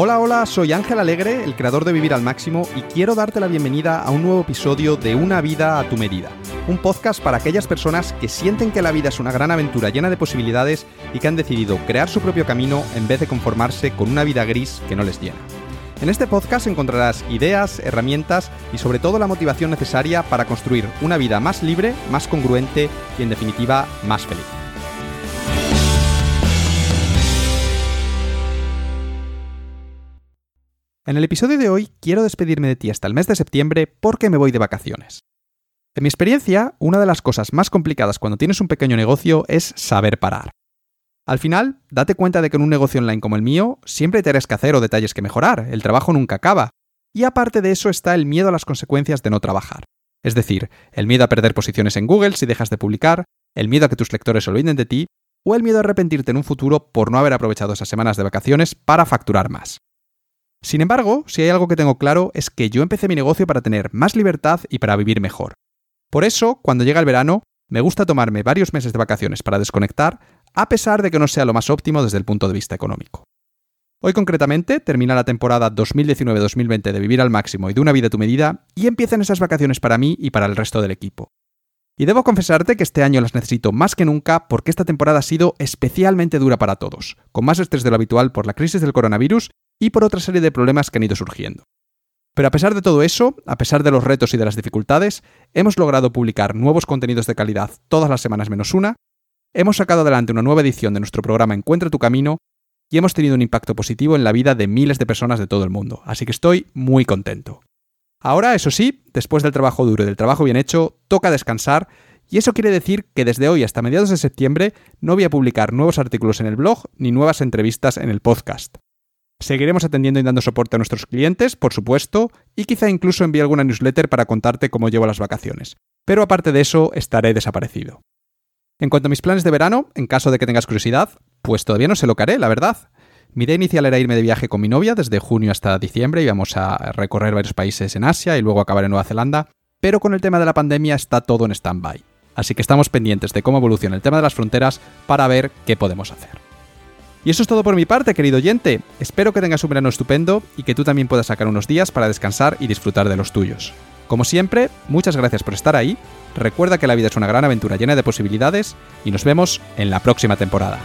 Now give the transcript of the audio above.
Hola, hola, soy Ángel Alegre, el creador de Vivir al Máximo, y quiero darte la bienvenida a un nuevo episodio de Una vida a tu medida, un podcast para aquellas personas que sienten que la vida es una gran aventura llena de posibilidades y que han decidido crear su propio camino en vez de conformarse con una vida gris que no les llena. En este podcast encontrarás ideas, herramientas y sobre todo la motivación necesaria para construir una vida más libre, más congruente y en definitiva más feliz. En el episodio de hoy quiero despedirme de ti hasta el mes de septiembre porque me voy de vacaciones. En mi experiencia, una de las cosas más complicadas cuando tienes un pequeño negocio es saber parar. Al final, date cuenta de que en un negocio online como el mío, siempre te que hacer o detalles que mejorar, el trabajo nunca acaba. Y aparte de eso está el miedo a las consecuencias de no trabajar. Es decir, el miedo a perder posiciones en Google si dejas de publicar, el miedo a que tus lectores se olviden de ti, o el miedo a arrepentirte en un futuro por no haber aprovechado esas semanas de vacaciones para facturar más. Sin embargo, si hay algo que tengo claro es que yo empecé mi negocio para tener más libertad y para vivir mejor. Por eso, cuando llega el verano, me gusta tomarme varios meses de vacaciones para desconectar, a pesar de que no sea lo más óptimo desde el punto de vista económico. Hoy concretamente termina la temporada 2019-2020 de Vivir al Máximo y de una vida a tu medida y empiezan esas vacaciones para mí y para el resto del equipo. Y debo confesarte que este año las necesito más que nunca porque esta temporada ha sido especialmente dura para todos, con más estrés de lo habitual por la crisis del coronavirus y por otra serie de problemas que han ido surgiendo. Pero a pesar de todo eso, a pesar de los retos y de las dificultades, hemos logrado publicar nuevos contenidos de calidad todas las semanas menos una, hemos sacado adelante una nueva edición de nuestro programa Encuentra tu camino y hemos tenido un impacto positivo en la vida de miles de personas de todo el mundo, así que estoy muy contento. Ahora, eso sí, después del trabajo duro y del trabajo bien hecho, toca descansar y eso quiere decir que desde hoy hasta mediados de septiembre no voy a publicar nuevos artículos en el blog ni nuevas entrevistas en el podcast. Seguiremos atendiendo y dando soporte a nuestros clientes, por supuesto, y quizá incluso envíe alguna newsletter para contarte cómo llevo las vacaciones. Pero aparte de eso, estaré desaparecido. En cuanto a mis planes de verano, en caso de que tengas curiosidad, pues todavía no sé lo que haré, la verdad. Mi idea inicial era irme de viaje con mi novia desde junio hasta diciembre, íbamos a recorrer varios países en Asia y luego acabar en Nueva Zelanda, pero con el tema de la pandemia está todo en stand-by. Así que estamos pendientes de cómo evoluciona el tema de las fronteras para ver qué podemos hacer. Y eso es todo por mi parte, querido oyente. Espero que tengas un verano estupendo y que tú también puedas sacar unos días para descansar y disfrutar de los tuyos. Como siempre, muchas gracias por estar ahí. Recuerda que la vida es una gran aventura llena de posibilidades y nos vemos en la próxima temporada.